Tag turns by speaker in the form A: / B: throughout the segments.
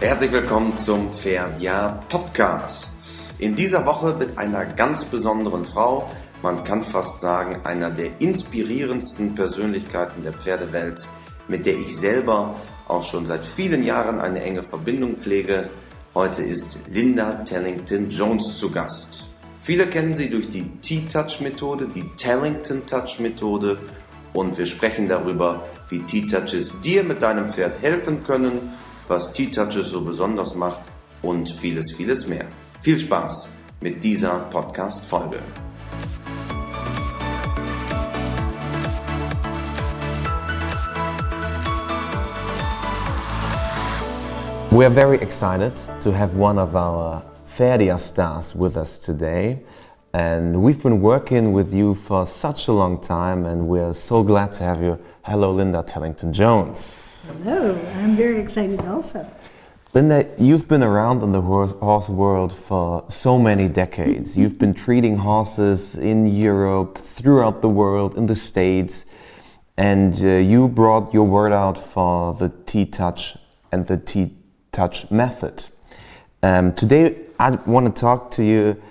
A: Herzlich willkommen zum Pferdjahr Podcast. In dieser Woche mit einer ganz besonderen Frau, man kann fast sagen, einer der inspirierendsten Persönlichkeiten der Pferdewelt, mit der ich selber auch schon seit vielen Jahren eine enge Verbindung pflege. Heute ist Linda Tellington Jones zu Gast. Viele kennen sie durch die T-Touch-Methode, die Tellington-Touch-Methode und wir sprechen darüber, wie T-Touches dir mit deinem Pferd helfen können, was T-Touches so besonders macht und vieles, vieles mehr. Viel Spaß mit dieser Podcast-Folge.
B: We are very excited to have one of our Ferdia stars with us today. And we've been working with you for such a long time, and we're so glad to have you. Hello, Linda Tellington Jones.
C: Hello, I'm very excited also.
B: Linda, you've been around in the horse, world for so many decades. You've been treating horses in Europe, throughout the world, in the States, and uh, you brought your word out for the T touch and the T touch method. Um, today, I want to talk to you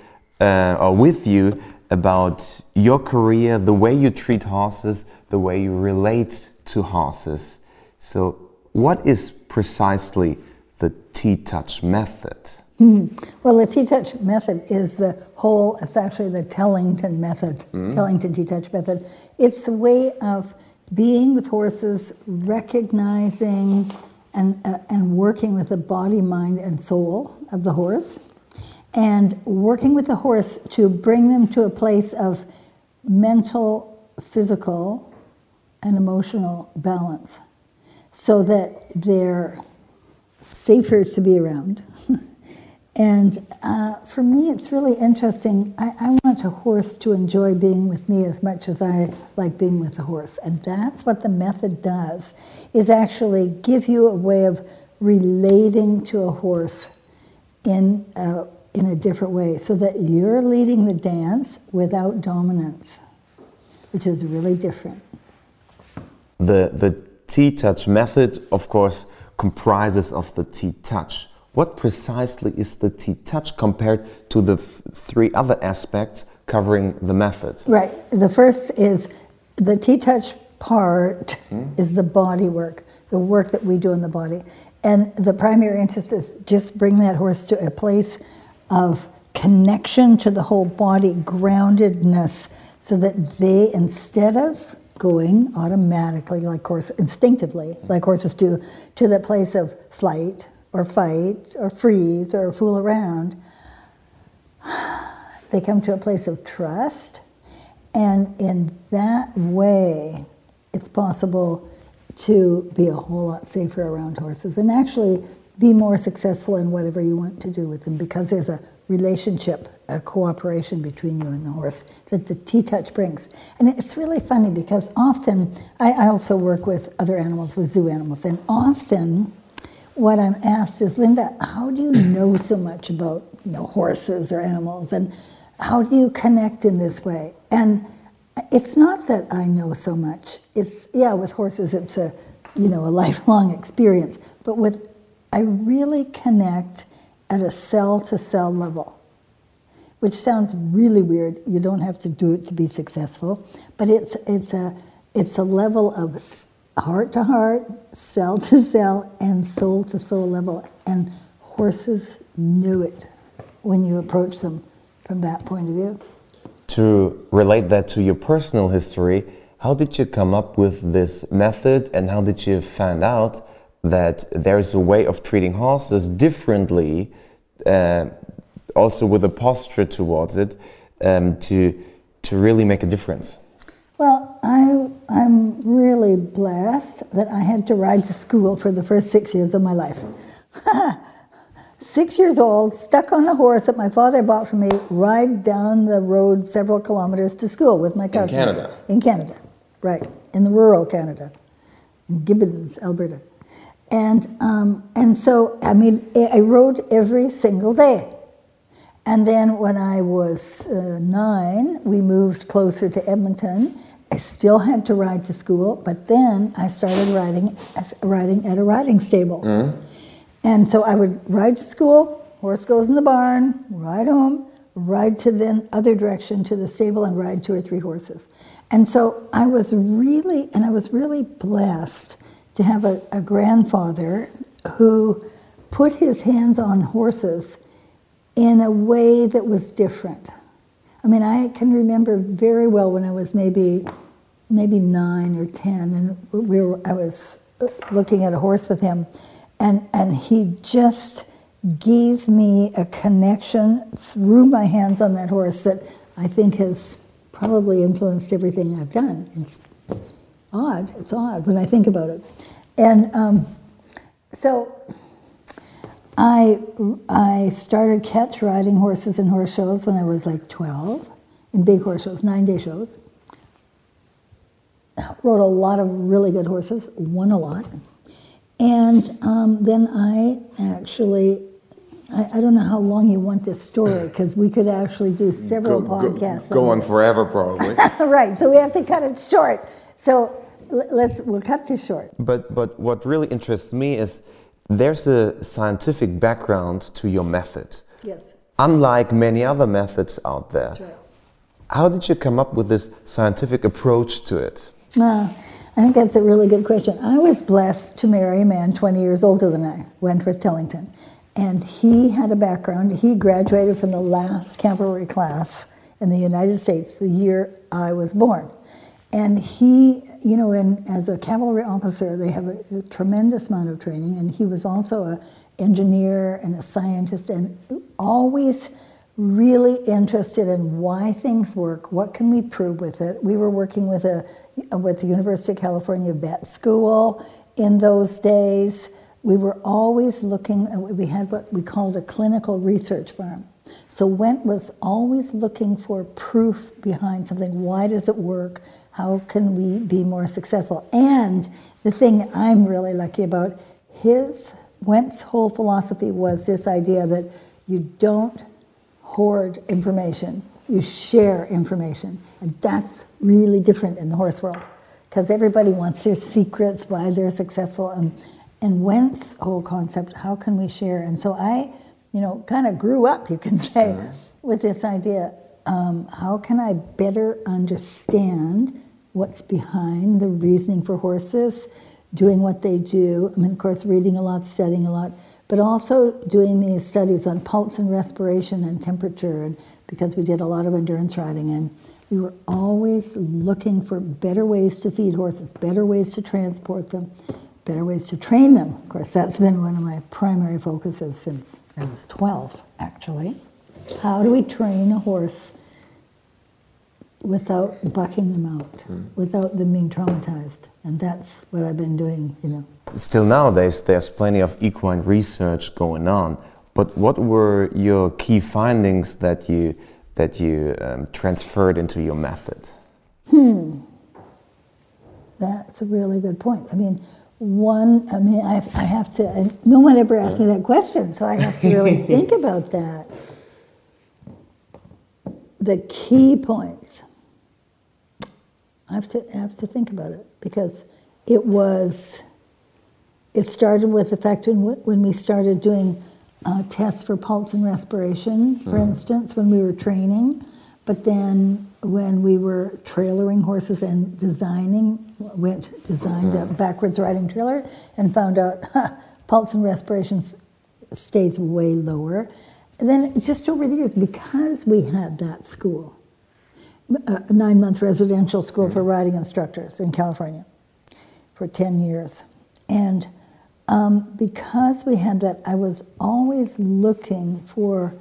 B: uh, or with you about your career, the way you treat horses, the way you relate to horses. So, what is precisely the T touch method?
C: Mm. Well, the T touch method is the whole, it's actually the Tellington method, mm. Tellington T touch method. It's the way of being with horses, recognizing and, uh, and working with the body, mind, and soul of the horse and working with the horse to bring them to a place of mental, physical, and emotional balance so that they're safer to be around. and uh, for me, it's really interesting. I, I, want a horse to enjoy being with me as much as I like being with the horse. And that's what the method does, is actually give you a way of relating to a horse in a in a different way so that you're leading the dance without dominance, which is really different.
B: The, the T touch method, of course, comprises of the T touch. What precisely is the T touch compared to the three other aspects covering the method?
C: Right. The first is the T touch part hmm? is the body work, the work that we do in the body. And the primary interest is just bring that horse to a place of connection to the whole body, groundedness, so that they, instead of going automatically, like horse instinctively, like horses do, to the place of flight or fight or freeze or fool around, they come to a place of trust. And in that way, it's possible to be a whole lot safer around horses. And actually, be more successful in whatever you want to do with them because there's a relationship, a cooperation between you and the horse that the T touch brings. And it's really funny because often I, I also work with other animals, with zoo animals, and often what I'm asked is, Linda, how do you know so much about you know, horses or animals, and how do you connect in this way? And it's not that I know so much. It's yeah, with horses, it's a you know a lifelong experience, but with I really connect at a cell to cell level, which sounds really weird. You don't have to do it to be successful, but it's, it's, a, it's a level of heart to heart, cell to cell, and soul to soul level. And horses knew it when you approach them from that point of view.
B: To relate that to your personal history, how did you come up with this method and how did you find out that there's a way of treating horses differently, uh, also with a posture towards it, um, to to really make a difference.
C: Well, I I'm really blessed that I had to ride to school for the first six years of my life. six years old, stuck on a horse that my father bought for me, ride down the road several kilometers to school with my cousins.
B: In Canada.
C: In Canada, right, in the rural Canada, in Gibbons, Alberta. And, um, and so, I mean, I rode every single day. And then when I was uh, nine, we moved closer to Edmonton. I still had to ride to school, but then I started riding, riding at a riding stable. Mm-hmm. And so I would ride to school, horse goes in the barn, ride home, ride to the other direction to the stable and ride two or three horses. And so I was really, and I was really blessed to have a, a grandfather who put his hands on horses in a way that was different. I mean, I can remember very well when I was maybe maybe nine or ten, and we were, I was looking at a horse with him, and and he just gave me a connection through my hands on that horse that I think has probably influenced everything I've done. Odd. It's odd when I think about it, and um, so. I, I started catch riding horses in horse shows when I was like 12, in big horse shows, nine day shows. Rode a lot of really good horses, won a lot. And um, then I actually, I, I, don't know how long you want this story because we could actually do several
A: go,
C: podcasts.
A: Go, go on, on forever, probably.
C: right, so we have to cut it short. So let's, we'll cut this short.
B: But, but what really interests me is there's a scientific background to your method.
C: Yes.
B: Unlike many other methods out there.
C: Right.
B: How did you come up with this scientific approach to it?
C: Uh, I think that's a really good question. I was blessed to marry a man 20 years older than I, Wentworth Tellington. And he had a background. He graduated from the last cavalry class in the United States the year I was born. And he, you know, as a cavalry officer, they have a, a tremendous amount of training, and he was also an engineer and a scientist, and always really interested in why things work, what can we prove with it. We were working with a with the University of California Vet School in those days. We were always looking. Uh, we had what we called a clinical research firm. So Went was always looking for proof behind something. Why does it work? How can we be more successful? And the thing I'm really lucky about, his Went's whole philosophy was this idea that you don't hoard information, you share information. And that's really different in the horse world because everybody wants their secrets, why they're successful. And, and Went's whole concept, how can we share? And so I, you know, kind of grew up, you can say, with this idea um, how can I better understand what's behind the reasoning for horses, doing what they do. I mean, of course, reading a lot, studying a lot, but also doing these studies on pulse and respiration and temperature, and because we did a lot of endurance riding, and we were always looking for better ways to feed horses, better ways to transport them, better ways to train them. Of course, that's been one of my primary focuses since I was 12, actually. How do we train a horse without bucking them out, mm. without them being traumatized. And that's what I've been doing, you know.
B: Still nowadays, there's plenty of equine research going on. But what were your key findings that you that you um, transferred into your method?
C: Hmm. That's a really good point. I mean, one, I mean, I, I have to, no one ever asked me that question, so I have to really think about that. The key points I have to I have to think about it because it was. It started with the fact when when we started doing uh, tests for pulse and respiration, for mm-hmm. instance, when we were training, but then when we were trailering horses and designing, went designed mm-hmm. a backwards riding trailer and found out huh, pulse and respiration stays way lower. And then just over the years, because we had that school, a nine month residential school for riding instructors in California for 10 years. And um, because we had that, I was always looking for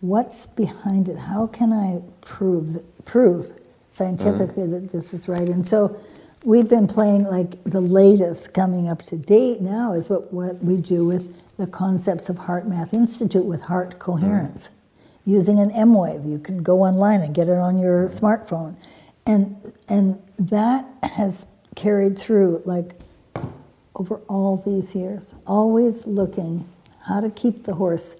C: what's behind it. How can I prove, prove scientifically mm. that this is right? And so we've been playing like the latest coming up to date now is what, what we do with the concepts of HeartMath Institute with heart coherence. Mm using an emWave. You can go online and get it on your smartphone. And, and that has carried through like over all these years, always looking how to keep the horse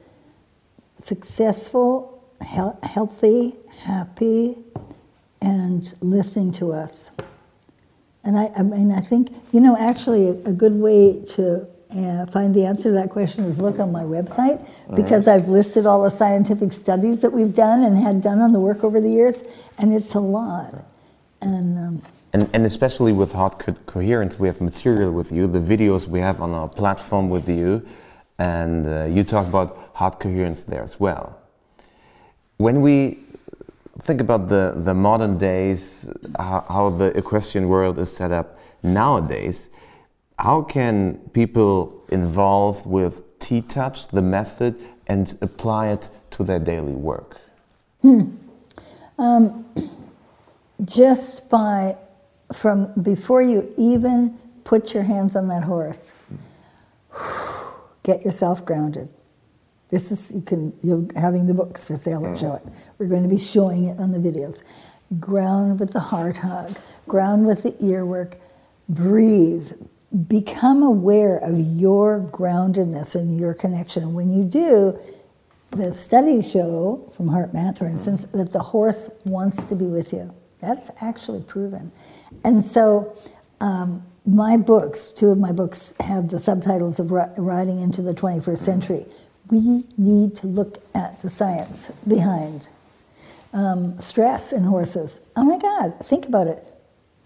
C: successful, he- healthy, happy, and listening to us. And I, I mean, I think, you know, actually, a, a good way to uh, find the answer to that question is look on my website because I've listed all the scientific studies that we've done and had done on the work over the years, and it's a lot. And um,
B: And, and especially with Heart Co- Coherence, we have material with you, the videos we have on our platform with you, and uh, you talk about Heart Coherence there as well. When we think about the, the modern days, how, how the equestrian world is set up nowadays, how can people involve with T-Touch, the method, and apply it to their daily work? Hmm.
C: Um, just by from before you even put your hands on that horse get yourself grounded. This is you can you're having the books for sale that show it. Mm-hmm. We're going to be showing it on the videos. Ground with the heart hug ground with the ear work breathe become aware of your groundedness and your connection when you do the studies show from HeartMath, for instance, that the horse wants to be with you. That's actually proven. And so, um, my books, two of my books, have the subtitles of Riding into the 21st Century. We need to look at the science behind um, stress in horses. Oh my God, think about it.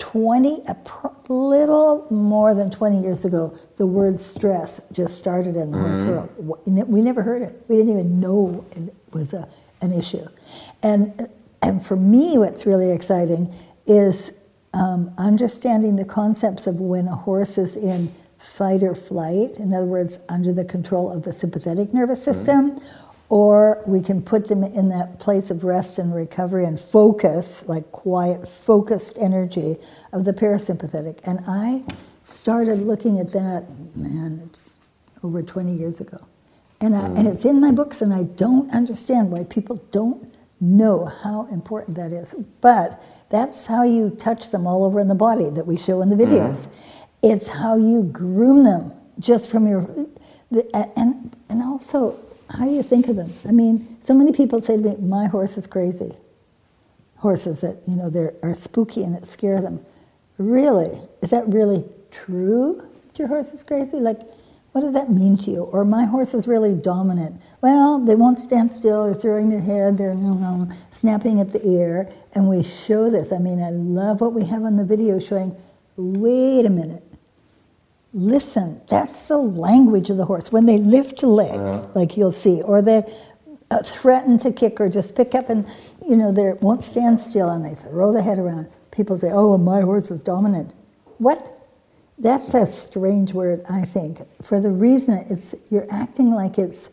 C: 20, a pr- little more than 20 years ago, the word stress just started in the horse world. We never heard it. We didn't even know it was a, an issue. And, and for me, what's really exciting is um, understanding the concepts of when a horse is in fight or flight, in other words, under the control of the sympathetic nervous system, or we can put them in that place of rest and recovery and focus, like quiet, focused energy of the parasympathetic. And I started looking at that, man, it's over 20 years ago. And, I, and it's in my books, and I don't understand why people don't know how important that is. But that's how you touch them all over in the body that we show in the mm-hmm. videos. It's how you groom them just from your, and, and also how do you think of them. I mean, so many people say me, my horse is crazy. Horses that, you know, they are spooky and it scare them. Really? Is that really true that your horse is crazy? Like, what does that mean to you? Or my horse is really dominant. Well, they won't stand still. They're throwing their head. They're snapping at the ear. And we show this. I mean, I love what we have on the video showing. Wait a minute. Listen. That's the language of the horse. When they lift a leg, like you'll see, or they uh, threaten to kick or just pick up and you know they won't stand still and they throw the head around. People say, "Oh, my horse is dominant." What? That's a strange word, I think, for the reason it's you're acting like it's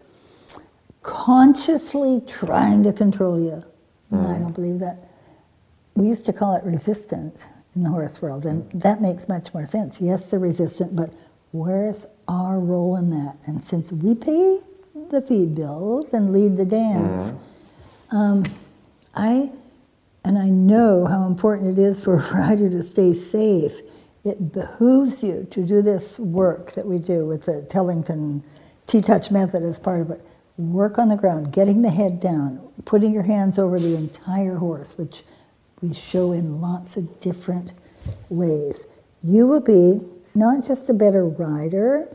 C: consciously trying to control you. No, I don't believe that. We used to call it resistant in the horse world, and that makes much more sense. Yes, they're resistant, but where's our role in that? And since we pay the feed bills and lead the dance, um, I and I know how important it is for a rider to stay safe. It behooves you to do this work that we do with the Tellington T-Touch method as part of it. Work on the ground, getting the head down, putting your hands over the entire horse, which we show in lots of different ways. You will be not just a better rider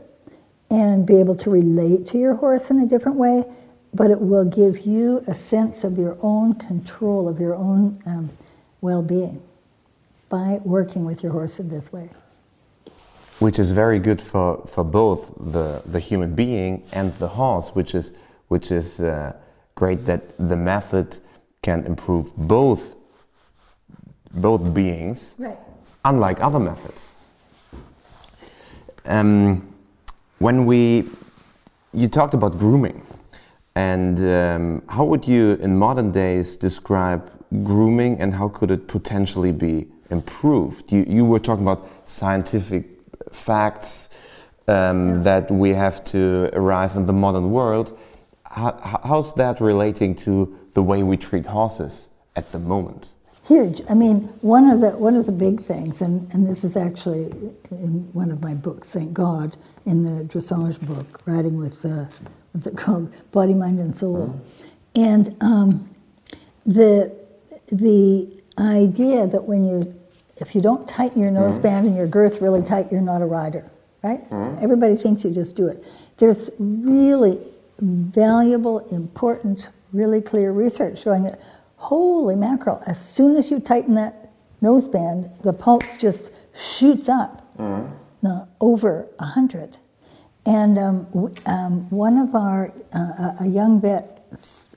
C: and be able to relate to your horse in a different way, but it will give you a sense of your own control, of your own um, well being by working with your horse in this way.
B: which is very good for, for both the, the human being and the horse, which is which is uh, great that the method can improve both both beings,
C: Right.
B: unlike other methods. Um, when we you talked about grooming, and um, how would you in modern days describe grooming, and how could it potentially be improved? You you were talking about scientific facts um, that we have to arrive in the modern world. How, how's that relating to the way we treat horses at the moment?
C: Huge. I mean, one of the one of the big things, and, and this is actually in one of my books, thank God, in the dressage book, Riding with uh, what's it called, Body, Mind, and Soul, and um, the the idea that when you if you don't tighten your nose band and your girth really tight, you're not a rider. right? Everybody thinks you just do it. There's really valuable, important, really clear research showing that, holy mackerel, as soon as you tighten that noseband, the pulse just shoots up now, over 100. And um, w- um, one of our, uh, a young vet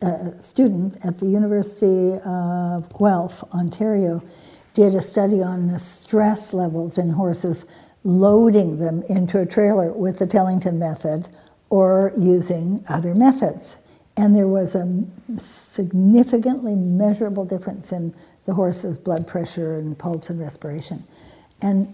C: uh, students at the University of Guelph, Ontario, did a study on the stress levels in horses, loading them into a trailer with the Tellington method or using other methods. And there was a significantly measurable difference in the horse's blood pressure and pulse and respiration. And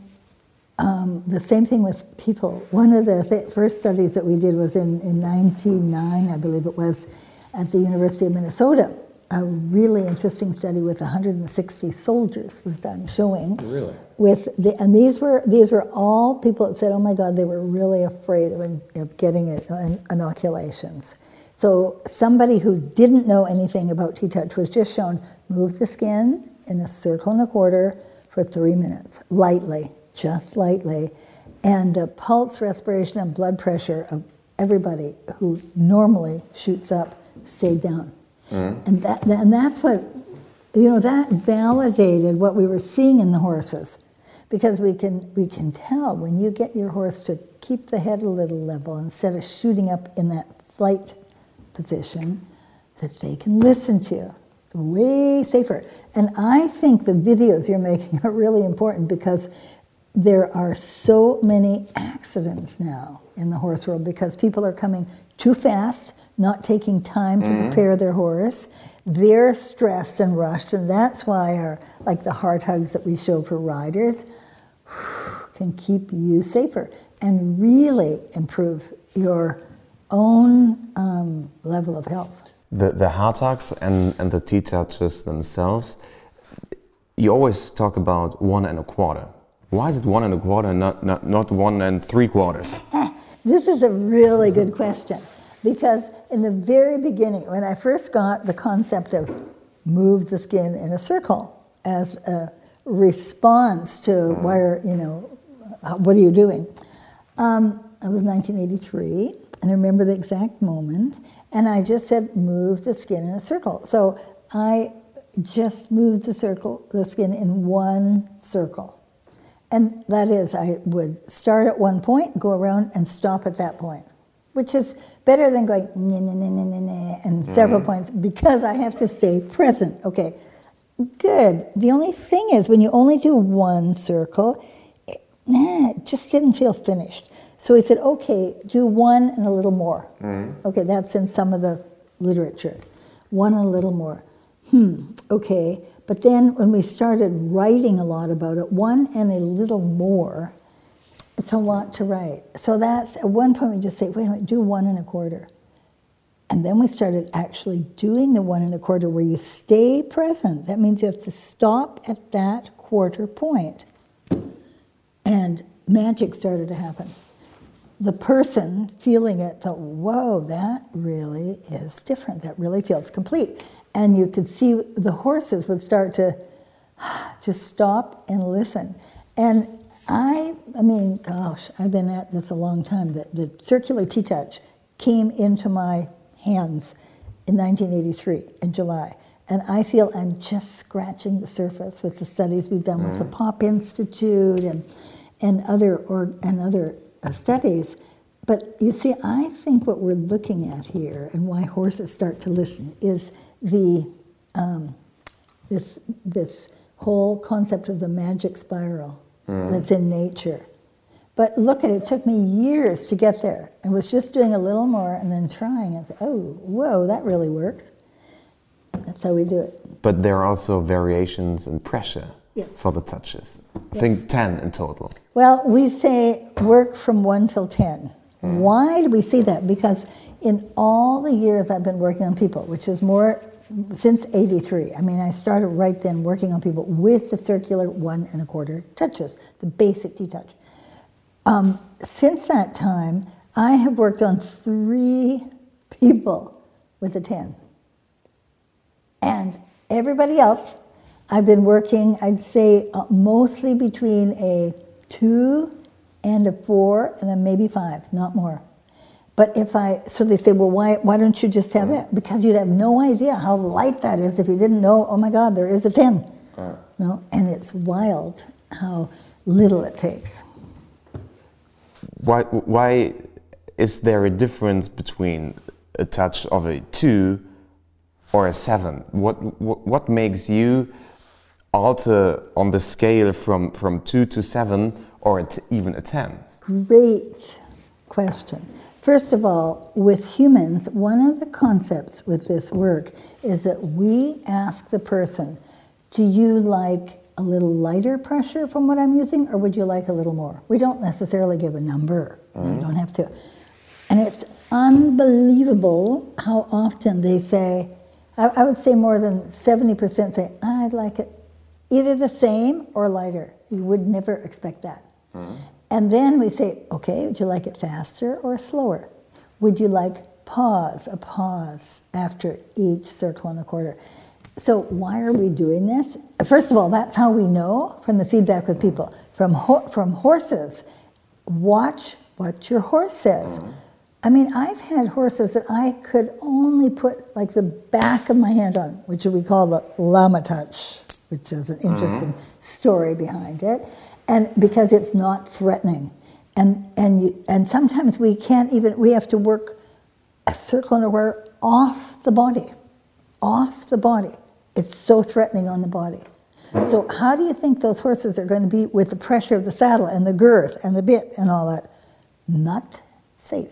C: um, the same thing with people. One of the th- first studies that we did was in, in 99, I believe it was, at the University of Minnesota. A really interesting study with 160 soldiers was done, showing
B: Really?
C: with the, and these were these were all people that said, "Oh my God, they were really afraid of, of getting inoculations." So somebody who didn't know anything about T-touch was just shown move the skin in a circle and a quarter for three minutes, lightly, just lightly, and the pulse, respiration, and blood pressure of everybody who normally shoots up stayed down, mm-hmm. and that and that's what you know that validated what we were seeing in the horses. Because we can we can tell when you get your horse to keep the head a little level instead of shooting up in that flight position that they can listen to it's way safer and i think the videos you're making are really important because there are so many accidents now in the horse world because people are coming too fast, not taking time to mm-hmm. prepare their horse. They're stressed and rushed, and that's why our like the heart hugs that we show for riders can keep you safer and really improve your own um, level of health.
B: The, the heart hugs and, and the T-touches themselves, you always talk about one and a quarter. Why is it one and a quarter and not, not, not one and three quarters?
C: This is a really good question because in the very beginning, when I first got the concept of move the skin in a circle as a response to where, you know, what are you doing? Um, it was 1983, and I remember the exact moment, and I just said move the skin in a circle. So I just moved the circle, the skin in one circle. And that is, I would start at one point, go around, and stop at that point, which is better than going nah, nah, nah, nah, nah, nah, and several mm-hmm. points because I have to stay present. Okay, good. The only thing is, when you only do one circle, it, nah, it just didn't feel finished. So he said, okay, do one and a little more. Okay, that's in some of the literature. One and a little more. Hmm, okay. But then when we started writing a lot about it, one and a little more, it's a lot to write. So that's at one point we just say, wait a minute, do one and a quarter. And then we started actually doing the one and a quarter where you stay present. That means you have to stop at that quarter point. And magic started to happen. The person feeling it thought, whoa, that really is different. That really feels complete. And you could see the horses would start to just stop and listen. And I, I mean, gosh, I've been at this a long time. The, the circular T-touch came into my hands in 1983 in July. And I feel I'm just scratching the surface with the studies we've done with the mm. Popp Institute and, and other, or, and other studies. But you see, I think what we're looking at here and why horses start to listen is the, um, this, this whole concept of the magic spiral that's in nature. But look at it, it took me years to get there I was just doing a little more and then trying and say, oh, whoa, that really works. That's how we do it.
B: But there are also variations in pressure
C: Yes.
B: for the touches. I think 10 in total.
C: Well, we say work from 1 till 10. Why do we say that? Because in all the years I've been working on people, which is more since 83, I mean, I started right then working on people with the circular one and a quarter touches, the basic T touch. Um, since that time, I have worked on three people with a 10. And everybody else, I've been working, I'd say, uh, mostly between a 2 and a four, and then maybe five, not more. But if I, so they say, well, why, why don't you just have it? Because you'd have no idea how light that is if you didn't know, oh my God, there is a 10. No? And it's wild how little it takes.
B: Why, why is there a difference between a touch of a two or a seven? What, what, what makes you alter on the scale from, from two to seven or a even a 10?
C: Great question. First of all, with humans, one of the concepts with this work is that we ask the person, do you like a little lighter pressure from what I'm using, or would you like a little more? We don't necessarily give a number. Mm-hmm. You don't have to. And it's unbelievable how often they say, I, I would say more than 70% say, I'd like it either the same or lighter. You would never expect that. Mm-hmm. And then we say, okay, would you like it faster or slower? Would you like pause, a pause after each circle and a quarter? So why are we doing this? First of all, that's how we know from the feedback with people. From, ho- from horses, watch what your horse says. I mean, I've had horses that I could only put like the back of my hand on, which we call the llama touch, which is an interesting mm-hmm. story behind it and because it's not threatening. And, and, you, and sometimes we can't even, we have to work a circle and a square off the body, off the body. It's so threatening on the body. So how do you think those horses are going to be with the pressure of the saddle and the girth and the bit and all that? Not safe.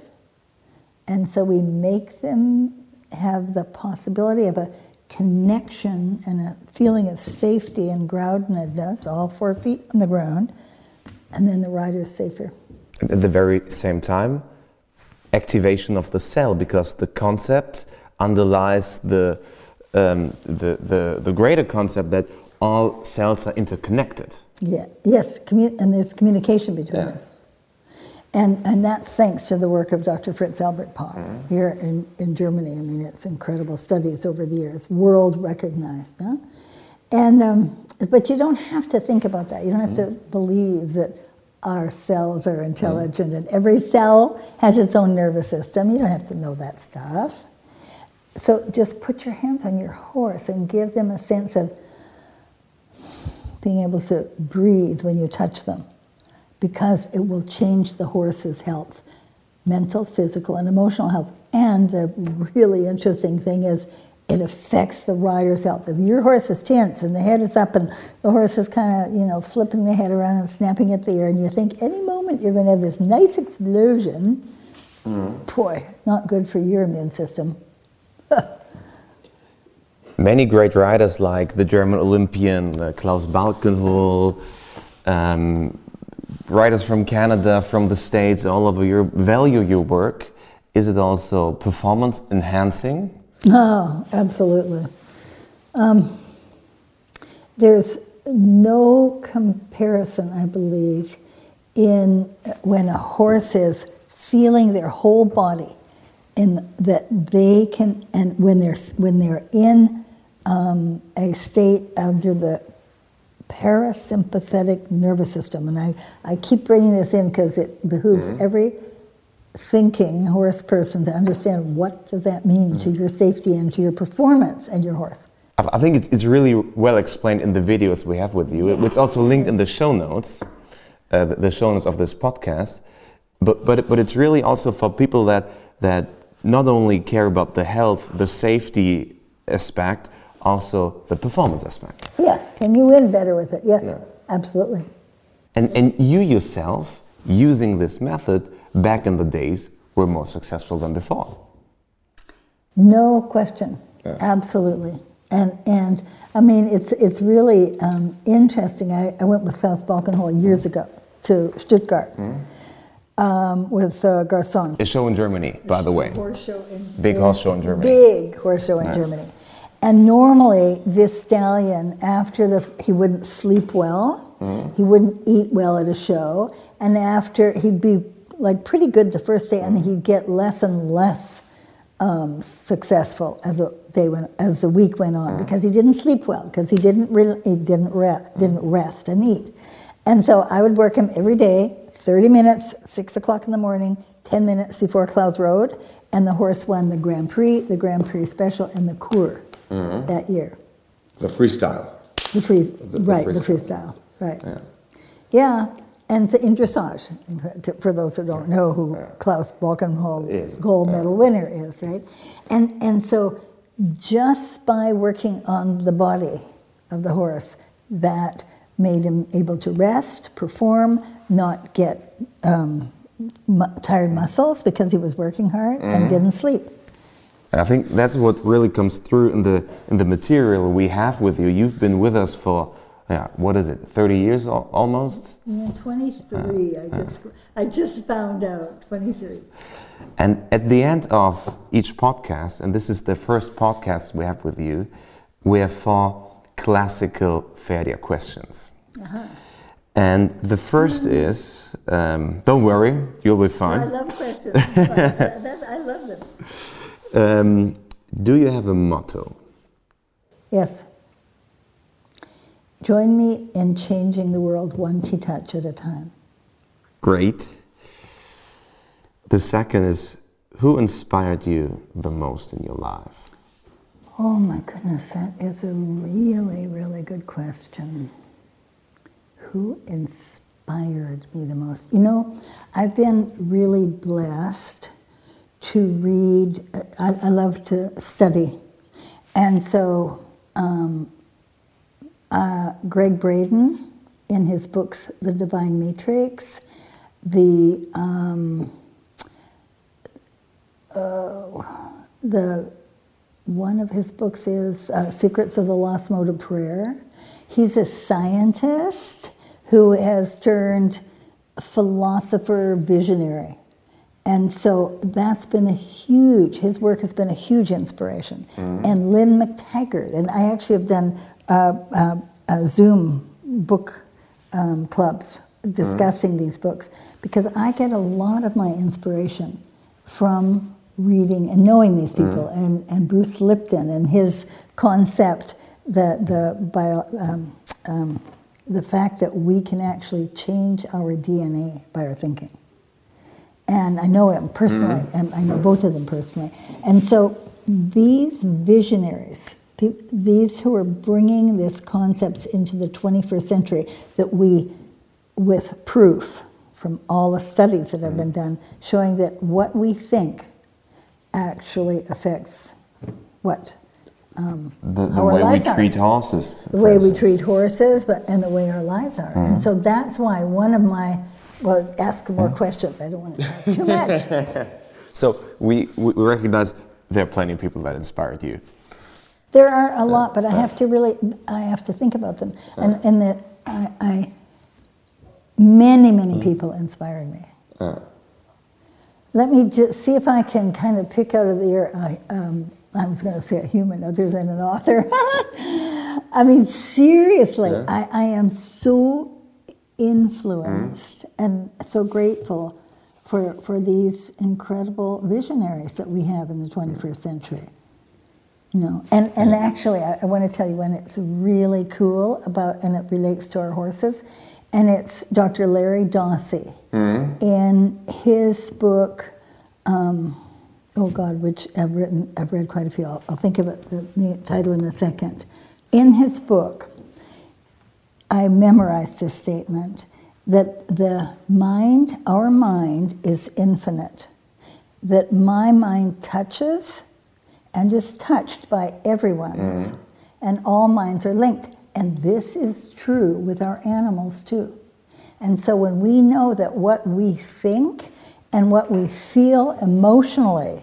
C: And so we make them have the possibility of a connection and a feeling of safety and groundedness, all four feet on the ground, and then the rider is safer.
B: At the very same time, activation of the cell, because the concept underlies the, um, the, the, the greater concept that all cells are interconnected.
C: Yeah, yes, and there's communication between yeah. them. And, and that's thanks to the work of Dr. Fritz Albert Popp mm-hmm. here in, in Germany. I mean, it's incredible studies over the years, world recognized. Huh? And, um, but you don't have to think about that. You don't have mm-hmm. to believe that our cells are intelligent mm-hmm. and every cell has its own nervous system. You don't have to know that stuff. So just put your hands on your horse and give them a sense of being able to breathe when you touch them because it will change the horse's health mental, physical, and emotional health. And the really interesting thing is, it affects the rider's health. If your horse is tense and the head is up and the horse is kind of, you know, flipping the head around and snapping at the ear, and you think any moment you're going to have this nice explosion, mm. boy, not good for your immune system.
B: Many great riders, like the German Olympian uh, Klaus Balkenhol, um, writers from Canada, from the States, all over Europe value your work. Is it also performance enhancing?
C: Oh, absolutely. Um, there's no comparison, I believe, in when a horse is feeling their whole body, and that they can, and when they're when they're in um, a state under the parasympathetic nervous system. And I, I keep bringing this in because it behooves mm-hmm. every thinking horse person to understand what does that mean mm-hmm. to your safety and to your performance and your horse.
B: I think it's really well explained in the videos we have with you. It's also linked in the show notes, uh, the show notes of this podcast. But, but, but it's really also for people that, that not only care about the health, the safety aspect, also the performance aspect.
C: Yes, can you win better with it. Yes, yeah. absolutely.
B: And, and you yourself, using this method back in the days, were more successful than before.
C: No question. Yeah. Absolutely. And, and I mean, it's, it's really um, interesting. I, I went with Klaus Balkenhol years mm. ago to Stuttgart. Mm. Um, with uh, Garçon.
B: A show in Germany, by the way.
C: Horse show in,
B: big horse show in Germany.
C: Big horse show in yeah. Germany. And normally, this stallion, after the, he wouldn't sleep well, mm-hmm. he wouldn't eat well at a show, and after he'd be like pretty good the first day, and he'd get less and less um, successful as the day went, as the week went on, mm-hmm. because he didn't sleep well, because he didn't really, he didn't rest, didn't rest and eat, and so I would work him every day, 30 minutes, 6 o'clock in the morning, 10 minutes before Klaus rode, and the horse won the Grand Prix, the Grand Prix Special, and the Kür that year.
A: The freestyle.
C: The free,
A: the
C: right, the
A: freestyle.
C: freestyle, right.
A: Yeah.
C: Yeah, and in dressage, for those who don't know who Klaus Balkenhol
A: Is,
C: gold medal winner is, right? And, and so just by working on the body of the horse, that made him able to rest, perform, not get um, mu- tired muscles because he was working hard and didn't sleep.
B: And I think that's what really comes through in the in the material we have with you. You've been with us for yeah, what is it, 30 years al- almost?
C: Yeah, 23, uh, I uh. just, I just found out, 23.
B: And at the end of each podcast, and this is the first podcast we have with you, we have four classical Pferdia questions. Uh-huh. And the first mm-hmm. is, um, don't worry, you'll be fine.
C: I love questions. I love them.
B: Um, do you have a motto?
C: Yes. Join me in changing the world one T touch at a time.
B: Great. The second is, who inspired you the most in your life?
C: Oh my goodness, that is a really, really good question. Who inspired me the most? You know, I've been really blessed to read, I, I love to study. And so, um, uh, Gregg Braden, in his books, The Divine Matrix, the um, the one of his books is uh, Secrets of the Lost Mode of Prayer. He's a scientist who has turned philosopher visionary. And so that's been a huge, his work has been a huge inspiration. And Lynne McTaggart, and I actually have done uh, uh, uh, Zoom book um, clubs discussing these books because I get a lot of my inspiration from reading and knowing these people and, and Bruce Lipton and his concept the the bio, um, um, the fact that we can actually change our DNA by our thinking and I know him personally, mm-hmm. and I know both of them personally. And so these visionaries, these who are bringing these concepts into the 21st century, that we, with proof from all the studies that have been mm-hmm. done, showing that what we think actually affects what um,
B: The, the
C: Our
B: way we
C: are-
B: treat horses.
C: the way we treat horses, but and the way our lives are. And mm-hmm. so that's why one of my well, ask more questions. I don't want to talk too much.
B: So we, we recognize there are plenty of people that inspired you.
C: There are a uh, lot, but I uh. have to really, I have to think about them. Uh. And, and that I, I, many, many hmm? people inspired me. Let me just see if I can kind of pick out of the air, uh, um, I was going to say a human other than an author. I mean, seriously, I, I am so influenced mm-hmm. and so grateful for, for these incredible visionaries that we have in the 21st mm-hmm. century. You know, and, and actually, I, I want to tell you one it's really cool about, and it relates to our horses, and it's Dr. Larry Dossey mm-hmm. in his book, um, oh God, which I've written, I've read quite a few. I'll, I'll think of it, the, the title in a second. In his book, I memorized this statement that the mind, our mind, is infinite. That my mind touches and is touched by everyone's, mm-hmm. and all minds are linked. And this is true with our animals too. And so when we know that what we think and what we feel emotionally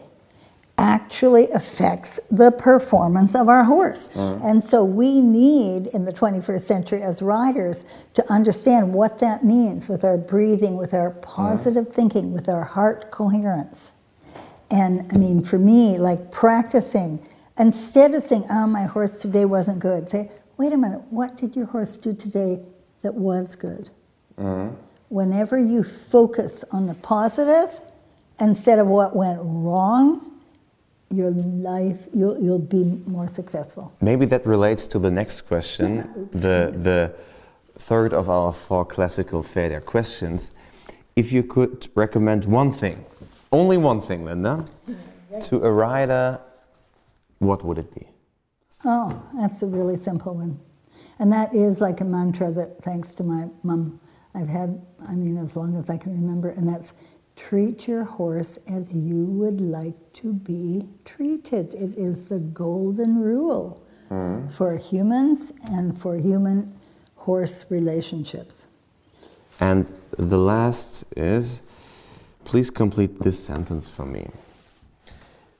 C: actually affects the performance of our horse. Mm. And so we need, in the 21st century, as riders, to understand what that means with our breathing, with our positive mm. thinking, with our heart coherence. And I mean, for me, like practicing, instead of saying, oh, my horse today wasn't good, say, wait a minute, what did your horse do today that was good? Mm-hmm. Whenever you focus on the positive instead of what went wrong, your life, you'll, you'll be more successful.
B: Maybe that relates to the next question, the the third of our four classical Pferdia questions. if you could recommend one thing, only one thing, Linda, to a rider, what would it be?
C: Oh, that's a really simple one. And that is like a mantra that, thanks to my mom, I've had, I mean, as long as I can remember, and that's treat your horse as you would like to be treated. It is the golden rule mm. for humans and for human horse relationships.
B: And the last is please complete this sentence for me.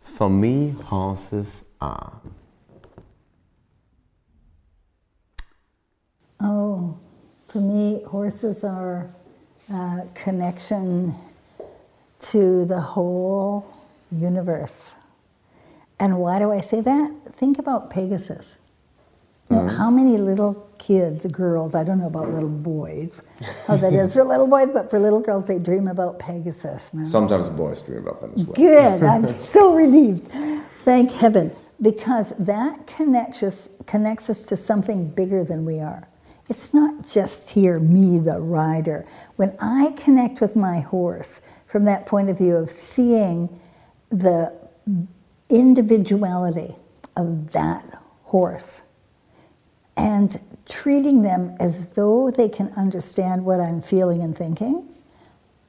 B: For me, horses are.
C: Oh, for me, horses are uh, connection to the whole universe. And why do I say that? Think about Pegasus. Mm-hmm. how many little kids, girls, I don't know about little boys, how that is for little boys, but for little girls, they dream about Pegasus.
A: Now. Sometimes boys dream about them as well.
C: Good, I'm so relieved. Thank heaven. Because that connects us, connects us to something bigger than we are. It's not just here, me, the rider. When I connect with my horse from that point of view of seeing the individuality of that horse, and treating them as though they can understand what I'm feeling and thinking,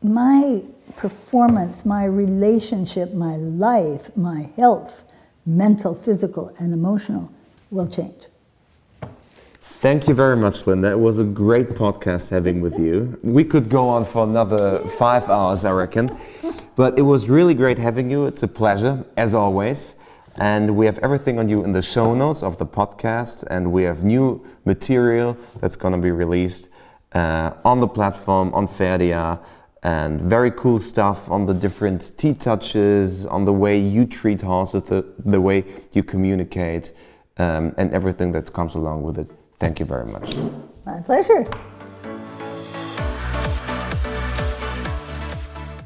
C: my performance, my relationship, my life, my health, mental, physical, and emotional, will change.
B: Thank you very much, Linda. It was a great podcast having with you. We could go on for another five hours, I reckon. But it was really great having you. It's a pleasure, as always. And we have everything on you in the show notes of the podcast, and we have new material that's going to be released uh, on the platform on Pferdia, and very cool stuff on the different T touches, on the way you treat horses, the, the way you communicate, um, and everything that comes along with it. Thank you very much.
C: My pleasure.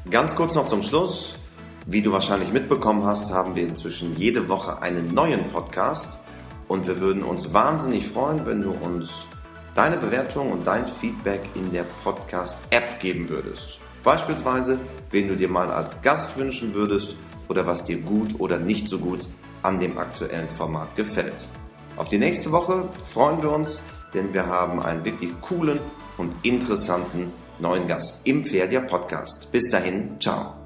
A: Ganz kurz noch zum Schluss. Wie du wahrscheinlich mitbekommen hast, haben wir inzwischen jede Woche einen neuen Podcast und wir würden uns wahnsinnig freuen, wenn du uns deine Bewertung und dein Feedback in der Podcast-App geben würdest. Beispielsweise, wen du dir mal als Gast wünschen würdest oder was dir gut oder nicht so gut an dem aktuellen Format gefällt. Auf die nächste Woche freuen wir uns, denn wir haben einen wirklich coolen und interessanten neuen Gast im Pferdia Podcast. Bis dahin, ciao.